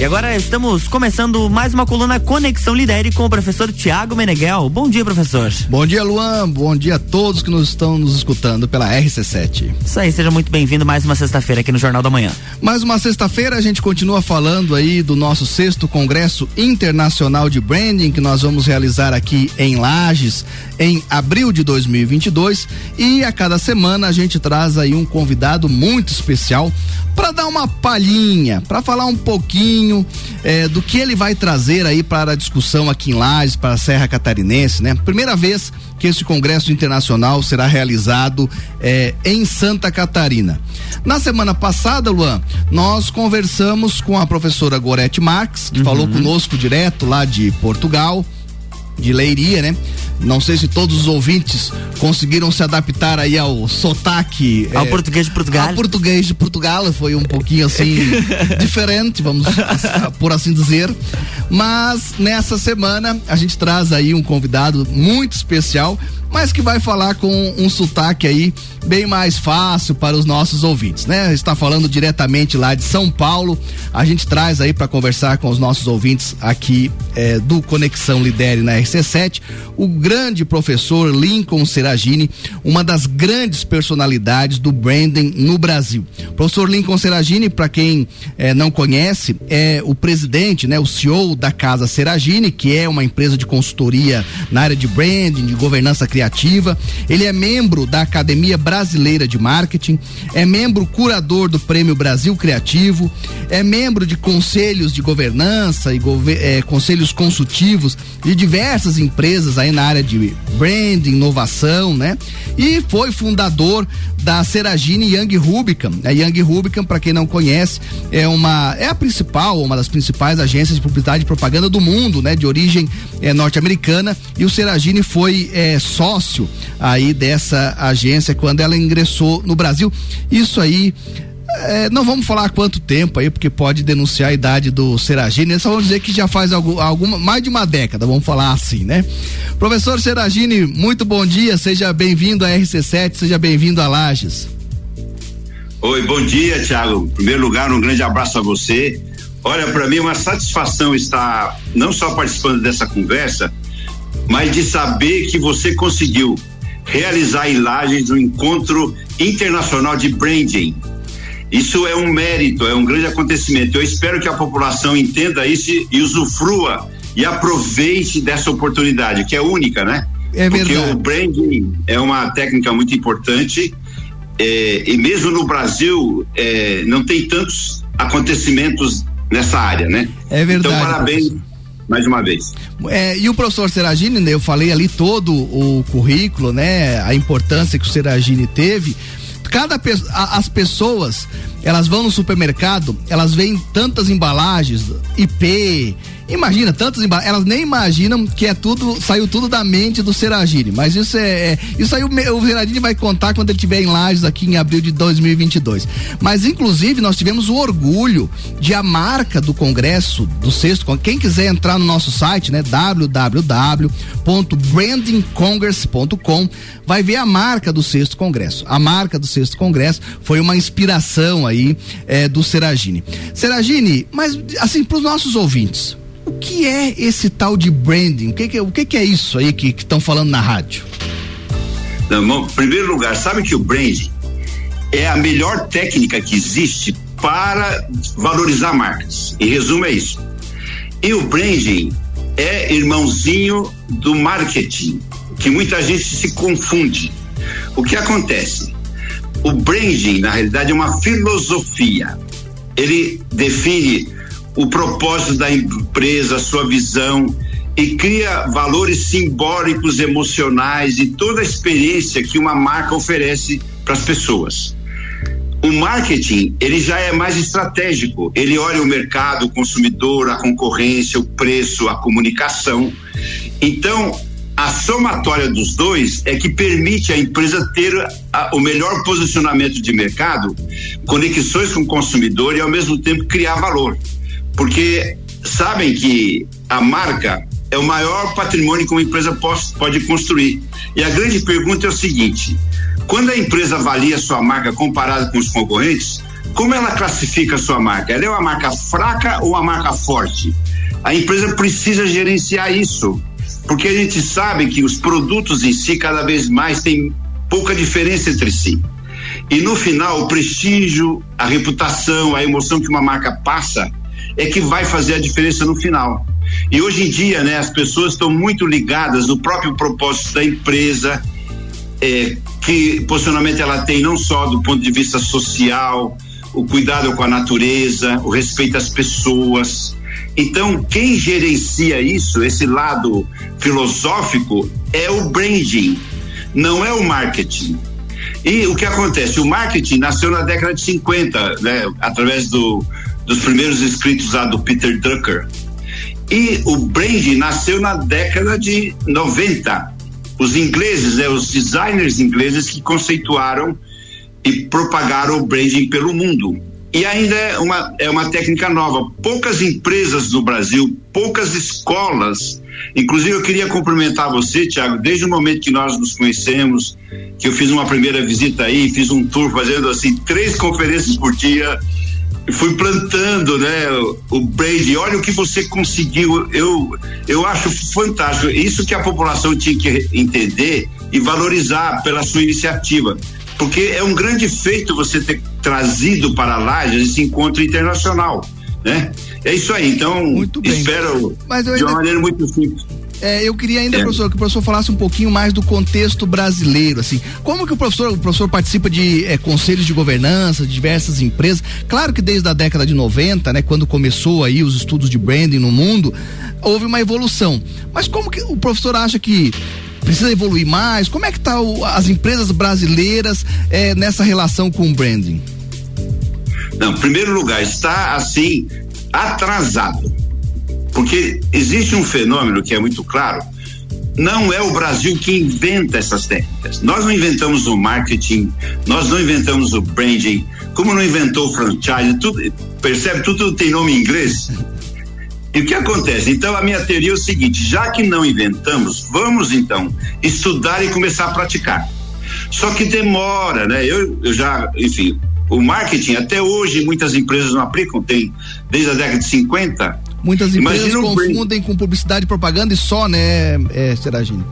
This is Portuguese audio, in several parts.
E agora estamos começando mais uma coluna Conexão Lidere com o professor Tiago Meneghel. Bom dia, professor. Bom dia, Luan. Bom dia a todos que nos estão nos escutando pela RC7. Isso aí, seja muito bem-vindo mais uma sexta-feira aqui no Jornal da Manhã. Mais uma sexta-feira a gente continua falando aí do nosso sexto Congresso Internacional de Branding que nós vamos realizar aqui em Lages em abril de 2022 e a cada semana a gente traz aí um convidado muito especial para dar uma palhinha, para falar um pouquinho é, do que ele vai trazer aí para a discussão aqui em Lages, para a Serra Catarinense, né? Primeira vez que esse congresso internacional será realizado é, em Santa Catarina. Na semana passada, Luan, nós conversamos com a professora Gorete Marques, que uhum. falou conosco direto lá de Portugal de Leiria, né? Não sei se todos os ouvintes conseguiram se adaptar aí ao sotaque. Ao é, português de Portugal. Ao português de Portugal, foi um pouquinho assim diferente, vamos por assim dizer. Mas nessa semana a gente traz aí um convidado muito especial mas que vai falar com um sotaque aí bem mais fácil para os nossos ouvintes, né? Está falando diretamente lá de São Paulo. A gente traz aí para conversar com os nossos ouvintes aqui é, do Conexão Lidere na RC7 o grande professor Lincoln Seragini, uma das grandes personalidades do branding no Brasil. professor Lincoln Seragini, para quem é, não conhece, é o presidente, né, o CEO da Casa Seragini, que é uma empresa de consultoria na área de branding, de governança criativa. Ele é membro da Academia Brasileira de Marketing, é membro curador do Prêmio Brasil Criativo, é membro de conselhos de governança e é, conselhos consultivos de diversas empresas aí na área de branding, inovação, né? E foi fundador da Seragine Young Rubicam. A Young Rubicam, para quem não conhece, é uma é a principal, uma das principais agências de publicidade e propaganda do mundo, né? De origem é, norte-americana. E o Seragine foi é, sócio aí dessa agência quando ela ingressou no Brasil. Isso aí é, não vamos falar quanto tempo aí, porque pode denunciar a idade do Seragini, só vamos dizer que já faz algum, alguma, mais de uma década, vamos falar assim, né? Professor Seragini, muito bom dia, seja bem-vindo à RC7, seja bem-vindo a Lages. Oi, bom dia, Thiago. Em primeiro lugar, um grande abraço a você. Olha, para mim é uma satisfação estar não só participando dessa conversa, mas de saber que você conseguiu realizar em Lages um encontro internacional de branding isso é um mérito, é um grande acontecimento. Eu espero que a população entenda isso e usufrua e aproveite dessa oportunidade, que é única, né? É verdade. Porque o branding é uma técnica muito importante é, e mesmo no Brasil é, não tem tantos acontecimentos nessa área, né? É verdade. Então, parabéns. Professor. Mais uma vez. É, e o professor Seragini, né, eu falei ali todo o currículo, né? A importância que o Seragini teve, cada as pessoas elas vão no supermercado, elas veem tantas embalagens, IP, Imagina, tantas elas nem imaginam que é tudo, saiu tudo da mente do Seragini, mas isso é, é isso aí o, o Seragini vai contar quando ele estiver em Lages aqui em abril de 2022. Mas inclusive nós tivemos o orgulho de a marca do congresso do sexto, quem quiser entrar no nosso site, né, www.brandingcongress.com, vai ver a marca do sexto congresso. A marca do sexto congresso foi uma inspiração aí é, do Seragini. Seragini, mas assim para os nossos ouvintes, o que é esse tal de branding? O que, que, o que, que é isso aí que estão falando na rádio? Não, em primeiro lugar, sabe que o branding é a melhor técnica que existe para valorizar marcas. Em resumo, é isso. E o branding é irmãozinho do marketing, que muita gente se confunde. O que acontece? O branding, na realidade, é uma filosofia. Ele define o propósito da empresa, sua visão e cria valores simbólicos, emocionais e toda a experiência que uma marca oferece para as pessoas. O marketing, ele já é mais estratégico. Ele olha o mercado, o consumidor, a concorrência, o preço, a comunicação. Então, a somatória dos dois é que permite à empresa ter a, o melhor posicionamento de mercado, conexões com o consumidor e ao mesmo tempo criar valor porque sabem que a marca é o maior patrimônio que uma empresa pode construir. E a grande pergunta é o seguinte: quando a empresa avalia sua marca comparada com os concorrentes, como ela classifica a sua marca? Ela é uma marca fraca ou uma marca forte? A empresa precisa gerenciar isso, porque a gente sabe que os produtos em si cada vez mais têm pouca diferença entre si. E no final, o prestígio, a reputação, a emoção que uma marca passa é que vai fazer a diferença no final. E hoje em dia, né, as pessoas estão muito ligadas no próprio propósito da empresa, é, que posicionamento ela tem não só do ponto de vista social, o cuidado com a natureza, o respeito às pessoas. Então, quem gerencia isso, esse lado filosófico, é o branding, não é o marketing. E o que acontece? O marketing nasceu na década de 50, né, através do, dos primeiros escritos lá do Peter Drucker. E o branding nasceu na década de 90. Os ingleses, né, os designers ingleses que conceituaram e propagaram o branding pelo mundo. E ainda é uma, é uma técnica nova. Poucas empresas no Brasil, poucas escolas. Inclusive, eu queria cumprimentar você, Tiago, desde o momento que nós nos conhecemos, que eu fiz uma primeira visita aí, fiz um tour fazendo assim três conferências por dia fui plantando, né, o Brady. Olha o que você conseguiu. Eu, eu acho fantástico. Isso que a população tinha que entender e valorizar pela sua iniciativa. Porque é um grande feito você ter trazido para Lages esse encontro internacional, né? É isso aí. Então, espero de uma maneira muito simples é, eu queria ainda, é. professor, que o professor falasse um pouquinho mais do contexto brasileiro, assim. Como que o professor, o professor participa de é, conselhos de governança de diversas empresas? Claro que desde a década de 90, né, quando começou aí os estudos de branding no mundo, houve uma evolução. Mas como que o professor acha que precisa evoluir mais? Como é que tá o, as empresas brasileiras é, nessa relação com o branding? Não, em primeiro lugar, está assim atrasado porque existe um fenômeno que é muito claro. Não é o Brasil que inventa essas técnicas. Nós não inventamos o marketing, nós não inventamos o branding, como não inventou o franchise, tudo, percebe? Tudo tem nome em inglês. E o que acontece? Então, a minha teoria é o seguinte: já que não inventamos, vamos então estudar e começar a praticar. Só que demora, né? Eu, eu já, enfim, o marketing até hoje muitas empresas não aplicam, tem desde a década de 50 Muitas empresas confundem com publicidade e propaganda e só, né, é, Seragine?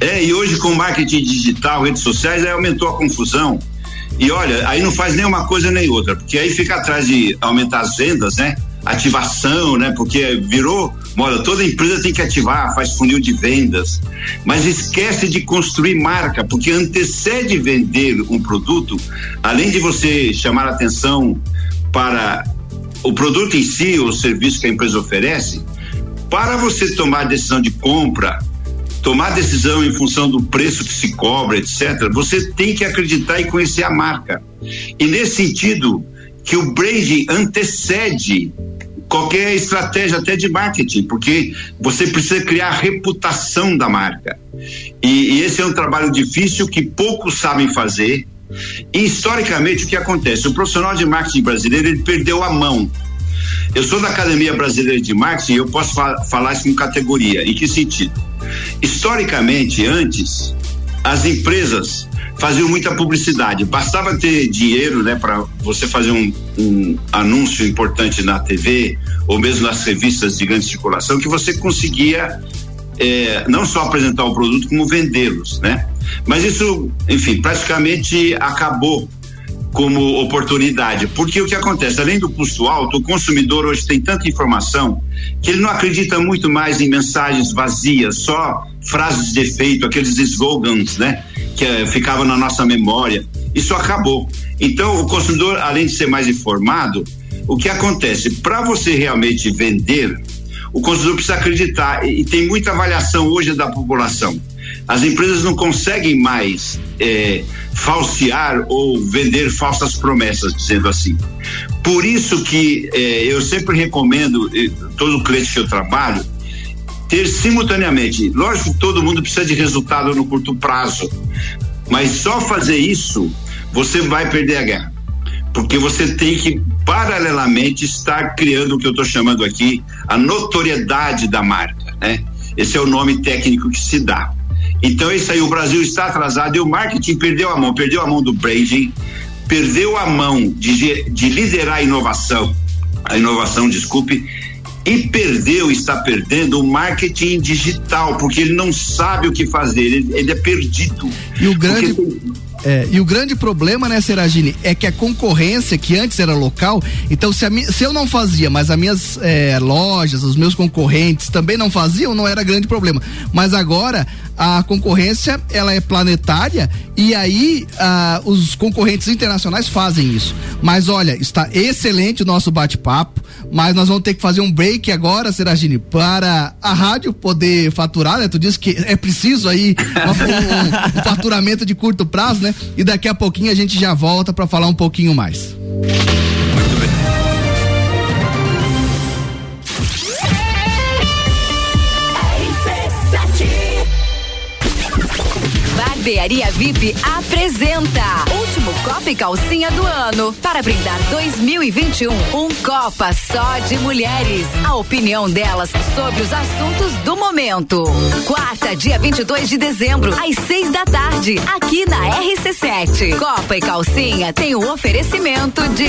É, e hoje com marketing digital, redes sociais, aí aumentou a confusão. E olha, aí não faz nem uma coisa nem outra, porque aí fica atrás de aumentar as vendas, né? Ativação, né? Porque virou, olha, toda empresa tem que ativar, faz funil de vendas, mas esquece de construir marca, porque antecede vender um produto, além de você chamar atenção para o produto em si, o serviço que a empresa oferece, para você tomar decisão de compra, tomar decisão em função do preço que se cobra, etc., você tem que acreditar e conhecer a marca. E nesse sentido, que o branding antecede qualquer estratégia até de marketing, porque você precisa criar a reputação da marca. E, e esse é um trabalho difícil que poucos sabem fazer historicamente o que acontece? O profissional de marketing brasileiro ele perdeu a mão. Eu sou da Academia Brasileira de Marketing e eu posso fa falar isso com categoria. Em que sentido? Historicamente, antes, as empresas faziam muita publicidade. Bastava ter dinheiro, né, para você fazer um, um, anúncio importante na TV ou mesmo nas revistas de grande circulação, que você conseguia é, não só apresentar o produto, como vendê-los, né? Mas isso, enfim, praticamente acabou como oportunidade, porque o que acontece, além do custo alto, o consumidor hoje tem tanta informação que ele não acredita muito mais em mensagens vazias, só frases de efeito, aqueles slogans, né, que uh, ficavam na nossa memória. Isso acabou. Então, o consumidor, além de ser mais informado, o que acontece? Para você realmente vender, o consumidor precisa acreditar e, e tem muita avaliação hoje da população as empresas não conseguem mais é, falsear ou vender falsas promessas, dizendo assim. Por isso que é, eu sempre recomendo, todo cliente que eu trabalho, ter simultaneamente, lógico que todo mundo precisa de resultado no curto prazo, mas só fazer isso, você vai perder a guerra. Porque você tem que, paralelamente, estar criando o que eu estou chamando aqui, a notoriedade da marca, né? Esse é o nome técnico que se dá. Então, isso aí, o Brasil está atrasado e o marketing perdeu a mão, perdeu a mão do branding, perdeu a mão de, de liderar a inovação, a inovação, desculpe, e perdeu, está perdendo o marketing digital, porque ele não sabe o que fazer, ele, ele é perdido. E o grande. Porque... É, e o grande problema, né, Seragine, é que a concorrência, que antes era local, então se, a, se eu não fazia, mas as minhas é, lojas, os meus concorrentes também não faziam, não era grande problema. Mas agora a concorrência ela é planetária e aí os concorrentes internacionais fazem isso. Mas olha, está excelente o nosso bate-papo, mas nós vamos ter que fazer um break agora, Seragine, para a rádio poder faturar, né? Tu disse que é preciso aí um, um, um faturamento de curto prazo, né? E daqui a pouquinho a gente já volta para falar um pouquinho mais. Barbearia VIP apresenta e Calcinha do ano para brindar 2021 um Copa só de mulheres. A opinião delas sobre os assuntos do momento. Quarta, dia 22 de dezembro, às seis da tarde, aqui na RC7. Copa e Calcinha tem o um oferecimento de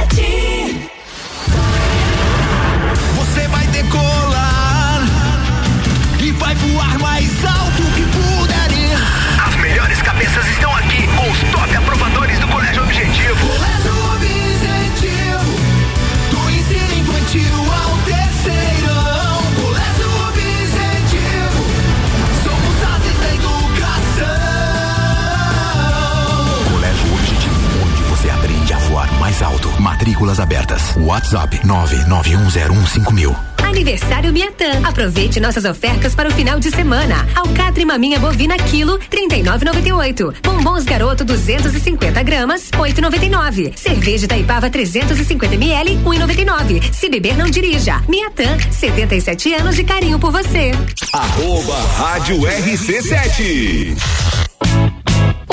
WhatsApp 991015000. Aniversário Miatã. Aproveite nossas ofertas para o final de semana. Alcatre maminha bovina quilo 39,98. Bombons garoto 250 gramas 8,99. Cerveja Taipava 350 ml 1,99. Se beber não dirija. Miatã 77 anos de carinho por você. Arroba Rádio RC7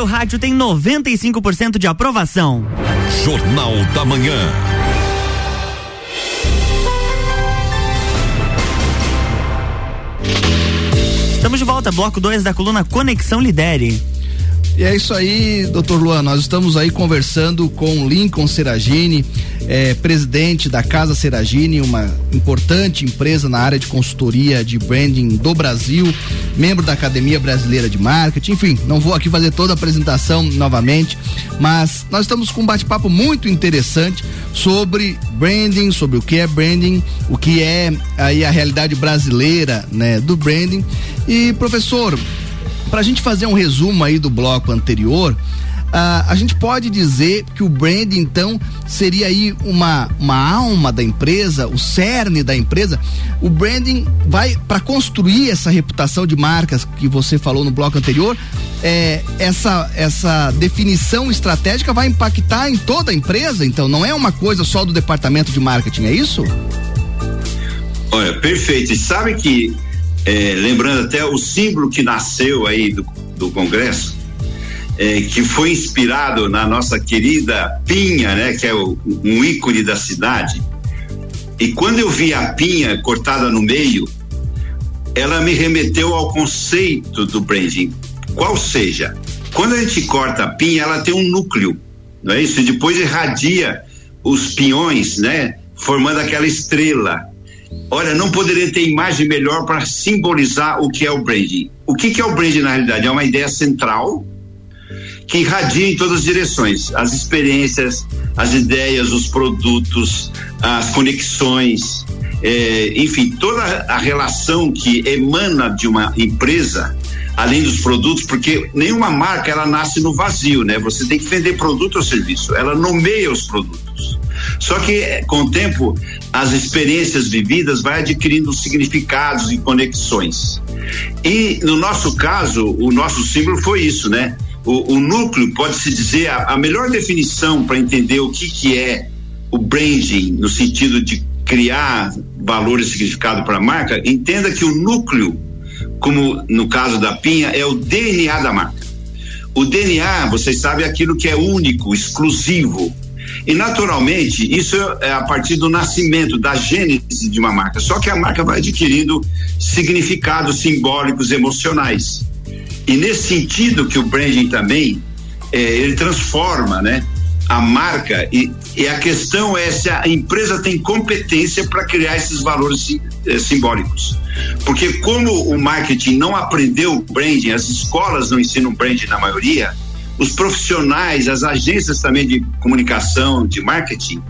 Seu rádio tem 95% de aprovação. Jornal da Manhã. Estamos de volta, bloco 2 da coluna Conexão Lidere. E é isso aí, doutor Luan. Nós estamos aí conversando com Lincoln Seragini, é, presidente da Casa Seragini, uma importante empresa na área de consultoria de branding do Brasil, membro da Academia Brasileira de Marketing. Enfim, não vou aqui fazer toda a apresentação novamente, mas nós estamos com um bate-papo muito interessante sobre branding, sobre o que é branding, o que é aí a realidade brasileira, né, do branding. E professor, para a gente fazer um resumo aí do bloco anterior, Uh, a gente pode dizer que o brand então seria aí uma, uma alma da empresa, o cerne da empresa. O branding vai para construir essa reputação de marcas que você falou no bloco anterior, é, essa, essa definição estratégica vai impactar em toda a empresa, então não é uma coisa só do departamento de marketing, é isso? Olha, perfeito. E sabe que, é, lembrando até o símbolo que nasceu aí do, do Congresso, é, que foi inspirado na nossa querida Pinha, né, que é o, um ícone da cidade. E quando eu vi a pinha cortada no meio, ela me remeteu ao conceito do branding. Qual seja, quando a gente corta a pinha, ela tem um núcleo, não é isso? E depois irradia os pinhões, né? Formando aquela estrela. Olha, não poderia ter imagem melhor para simbolizar o que é o branding. O que, que é o branding na realidade? É uma ideia central que irradia em todas as direções, as experiências, as ideias, os produtos, as conexões, é, enfim, toda a relação que emana de uma empresa, além dos produtos, porque nenhuma marca ela nasce no vazio, né? Você tem que vender produto ou serviço, ela nomeia os produtos. Só que com o tempo as experiências vividas vai adquirindo significados e conexões. E no nosso caso, o nosso símbolo foi isso, né? O, o núcleo pode se dizer a, a melhor definição para entender o que que é o branding no sentido de criar valor e significado para a marca, entenda que o núcleo, como no caso da Pinha, é o DNA da marca. O DNA, vocês sabem, é aquilo que é único, exclusivo. E naturalmente, isso é a partir do nascimento, da gênese de uma marca. Só que a marca vai adquirindo significados simbólicos, emocionais. E nesse sentido que o branding também, é, ele transforma, né? a marca e, e, a questão é se a empresa tem competência para criar esses valores eh, simbólicos. Porque como o marketing não aprendeu branding, as escolas não ensinam branding na maioria, os profissionais, as agências também de comunicação, de marketing,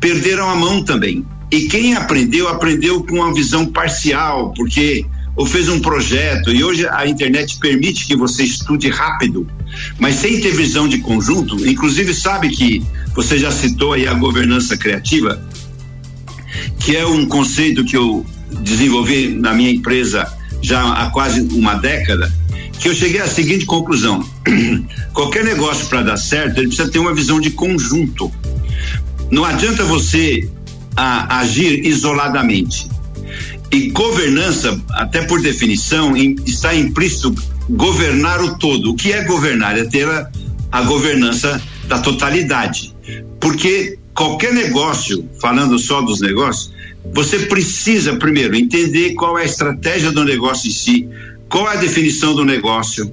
perderam a mão também. E quem aprendeu, aprendeu com uma visão parcial, porque ou fez um projeto e hoje a internet permite que você estude rápido, mas sem ter visão de conjunto, inclusive sabe que você já citou aí a governança criativa, que é um conceito que eu desenvolvi na minha empresa já há quase uma década, que eu cheguei à seguinte conclusão: qualquer negócio para dar certo, ele precisa ter uma visão de conjunto. Não adianta você a, agir isoladamente. E governança, até por definição, em, está implícito governar o todo. O que é governar? É ter a, a governança da totalidade. Porque qualquer negócio, falando só dos negócios, você precisa primeiro entender qual é a estratégia do negócio em si, qual é a definição do negócio,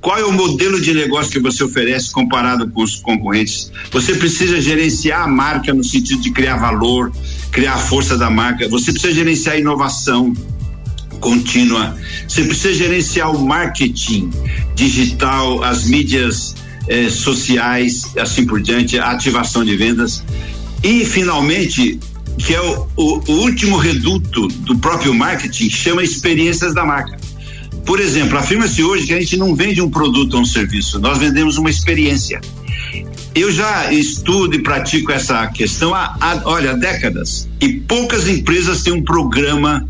qual é o modelo de negócio que você oferece comparado com os concorrentes. Você precisa gerenciar a marca no sentido de criar valor, criar a força da marca. Você precisa gerenciar a inovação contínua. Você precisa gerenciar o marketing digital, as mídias eh, sociais, assim por diante, a ativação de vendas. E, finalmente, que é o, o, o último reduto do próprio marketing, chama experiências da marca. Por exemplo, afirma-se hoje que a gente não vende um produto ou um serviço, nós vendemos uma experiência. Eu já estudo e pratico essa questão há, há olha, décadas. E poucas empresas têm um programa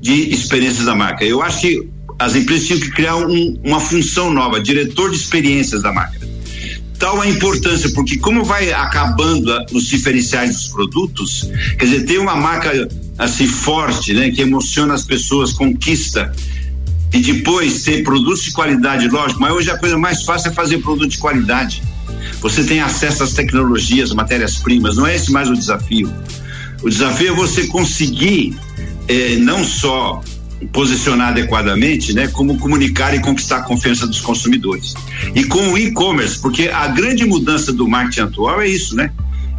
de experiências da marca. Eu acho que as empresas tinham que criar um, uma função nova, diretor de experiências da marca. Tal a importância, porque como vai acabando os diferenciais dos produtos, quer dizer, tem uma marca assim forte, né, que emociona as pessoas, conquista e depois ter produtos de qualidade, lógico, mas hoje a coisa mais fácil é fazer produto de qualidade. Você tem acesso às tecnologias, matérias-primas, não é esse mais o desafio. O desafio é você conseguir eh, não só posicionar adequadamente, né, como comunicar e conquistar a confiança dos consumidores. E com o e-commerce, porque a grande mudança do marketing atual é isso, né?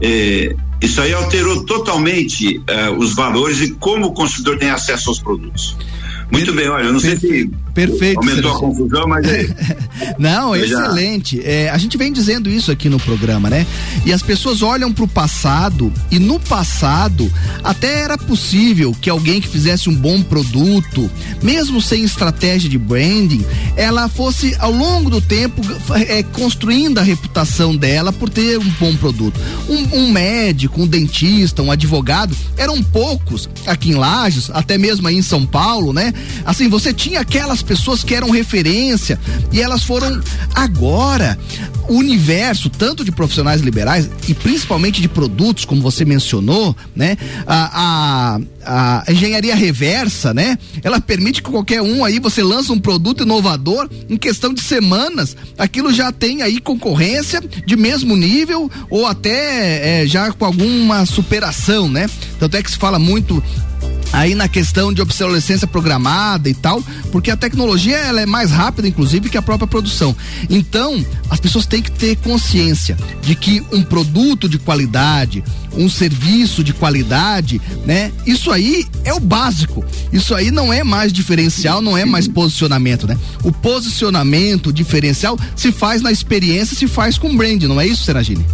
Eh, isso aí alterou totalmente eh, os valores e como o consumidor tem acesso aos produtos. Muito bem, olha, eu não sei se Perfeito. aumentou a confusão, mas é. Não, excelente. É, a gente vem dizendo isso aqui no programa, né? E as pessoas olham para o passado e no passado até era possível que alguém que fizesse um bom produto, mesmo sem estratégia de branding, ela fosse ao longo do tempo é, construindo a reputação dela por ter um bom produto. Um, um médico, um dentista, um advogado, eram poucos aqui em Lages, até mesmo aí em São Paulo, né? Assim, você tinha aquelas pessoas que eram referência e elas foram agora o universo tanto de profissionais liberais e principalmente de produtos, como você mencionou, né? A, a, a engenharia reversa, né? Ela permite que qualquer um aí você lança um produto inovador em questão de semanas, aquilo já tem aí concorrência de mesmo nível ou até é, já com alguma superação, né? Tanto é que se fala muito aí na questão de obsolescência programada e tal, porque a tecnologia ela é mais rápida, inclusive, que a própria produção. Então, as pessoas têm que ter consciência de que um produto de qualidade, um serviço de qualidade, né? Isso aí é o básico. Isso aí não é mais diferencial, não é mais posicionamento, né? O posicionamento diferencial se faz na experiência, se faz com brand, não é isso, Seragine?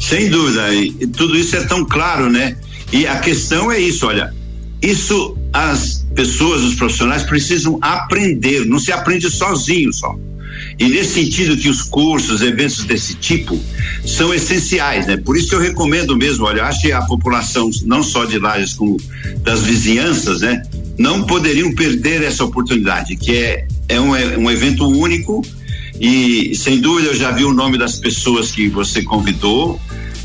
Sem dúvida, e tudo isso é tão claro, né? E a questão é isso, olha, isso as pessoas, os profissionais precisam aprender, não se aprende sozinho só. E nesse sentido que os cursos, eventos desse tipo são essenciais, né? Por isso que eu recomendo mesmo, olha, acho que a população, não só de Lages como das vizinhanças, né? Não poderiam perder essa oportunidade, que é, é um, é um evento único e sem dúvida eu já vi o nome das pessoas que você convidou.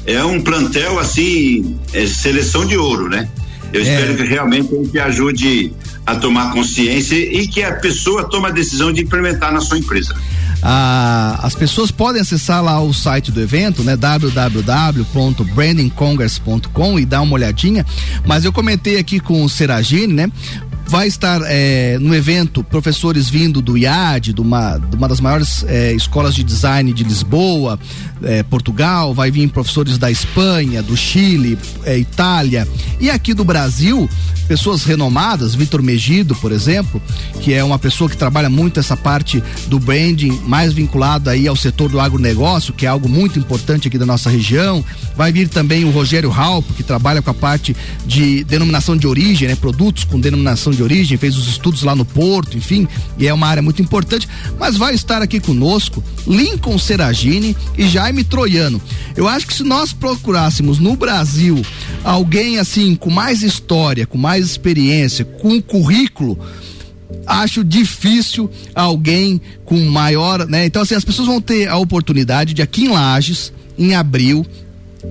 É um plantel assim, é seleção de ouro, né? Eu é. espero que realmente ele te ajude a tomar consciência e que a pessoa tome a decisão de implementar na sua empresa. Ah, as pessoas podem acessar lá o site do evento, né? www.brandingcongress.com e dar uma olhadinha. Mas eu comentei aqui com o Seragine, né? vai estar é, no evento professores vindo do IAD, de uma, de uma das maiores é, escolas de design de Lisboa, é, Portugal, vai vir professores da Espanha, do Chile, Itália e aqui do Brasil, pessoas renomadas, Vitor Megido, por exemplo, que é uma pessoa que trabalha muito essa parte do branding, mais vinculado aí ao setor do agronegócio, que é algo muito importante aqui da nossa região. Vai vir também o Rogério Halp, que trabalha com a parte de denominação de origem, né? Produtos com denominação de origem, fez os estudos lá no Porto, enfim, e é uma área muito importante. Mas vai estar aqui conosco Lincoln Seragini e Jaime Troiano. Eu acho que se nós procurássemos no Brasil alguém assim com mais história, com mais experiência, com currículo, acho difícil alguém com maior, né? Então assim, as pessoas vão ter a oportunidade de aqui em Lages, em abril,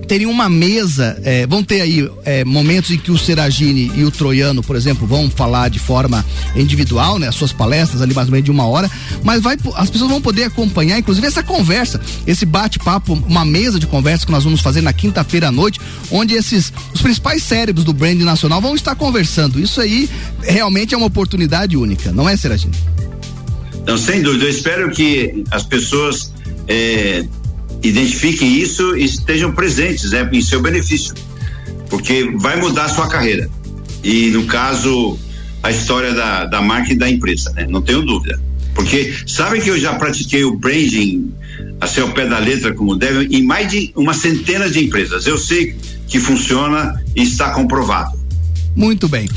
teriam uma mesa, é, vão ter aí é, momentos em que o Seragini e o Troiano, por exemplo, vão falar de forma individual, né, as suas palestras ali mais ou menos de uma hora, mas vai, as pessoas vão poder acompanhar, inclusive essa conversa, esse bate-papo, uma mesa de conversa que nós vamos fazer na quinta-feira à noite, onde esses os principais cérebros do brand nacional vão estar conversando. Isso aí realmente é uma oportunidade única, não é, Seragini? Não, sem dúvida. Eu espero que as pessoas é, identifiquem isso e estejam presentes né, em seu benefício, porque vai mudar a sua carreira. E no caso, a história da, da marca e da empresa, né? Não tenho dúvida. Porque sabem que eu já pratiquei o branding a ser ao pé da letra como deve em mais de uma centena de empresas. Eu sei que funciona e está comprovado. Muito bem.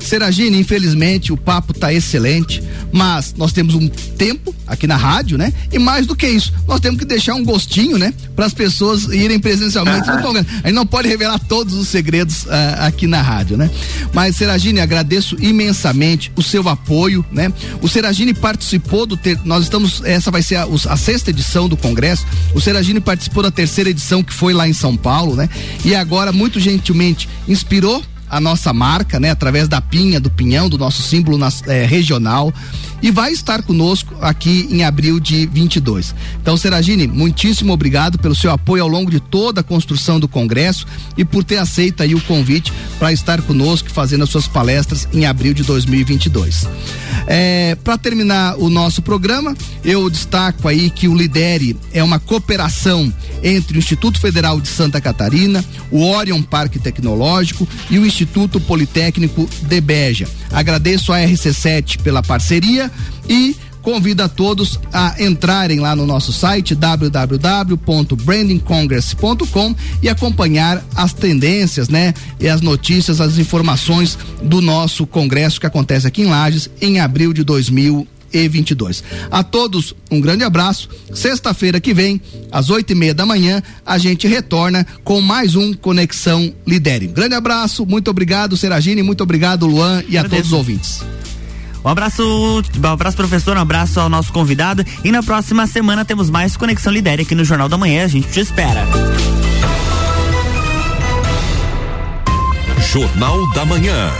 Seragine, infelizmente o papo está excelente, mas nós temos um tempo aqui na rádio, né? E mais do que isso, nós temos que deixar um gostinho, né? Para as pessoas irem presencialmente no congresso. A gente não pode revelar todos os segredos uh, aqui na rádio, né? Mas Seragine, agradeço imensamente o seu apoio, né? O Seragine participou do ter, nós estamos, essa vai ser a, a sexta edição do congresso. O Seragine participou da terceira edição que foi lá em São Paulo, né? E agora muito gentilmente inspirou a nossa marca, né? Através da pinha, do pinhão, do nosso símbolo nas, é, regional e vai estar conosco aqui em abril de 22. Então, Seragine, muitíssimo obrigado pelo seu apoio ao longo de toda a construção do Congresso e por ter aceito aí o convite para estar conosco fazendo as suas palestras em abril de 2022. É, para terminar o nosso programa, eu destaco aí que o Lidere é uma cooperação entre o Instituto Federal de Santa Catarina, o Orion Parque Tecnológico e o Instituto Politécnico de Beja. Agradeço a RC7 pela parceria e convido a todos a entrarem lá no nosso site www.brandingcongress.com e acompanhar as tendências, né? E as notícias, as informações do nosso congresso que acontece aqui em Lages em abril de 2022. A todos um grande abraço. Sexta-feira que vem, às oito e meia da manhã, a gente retorna com mais um Conexão Lidere. Grande abraço, muito obrigado, Seragine, muito obrigado, Luan, e a todos os ouvintes. Um abraço, um abraço professor, um abraço ao nosso convidado e na próxima semana temos mais Conexão Lidere aqui no Jornal da Manhã, a gente te espera. Jornal da Manhã.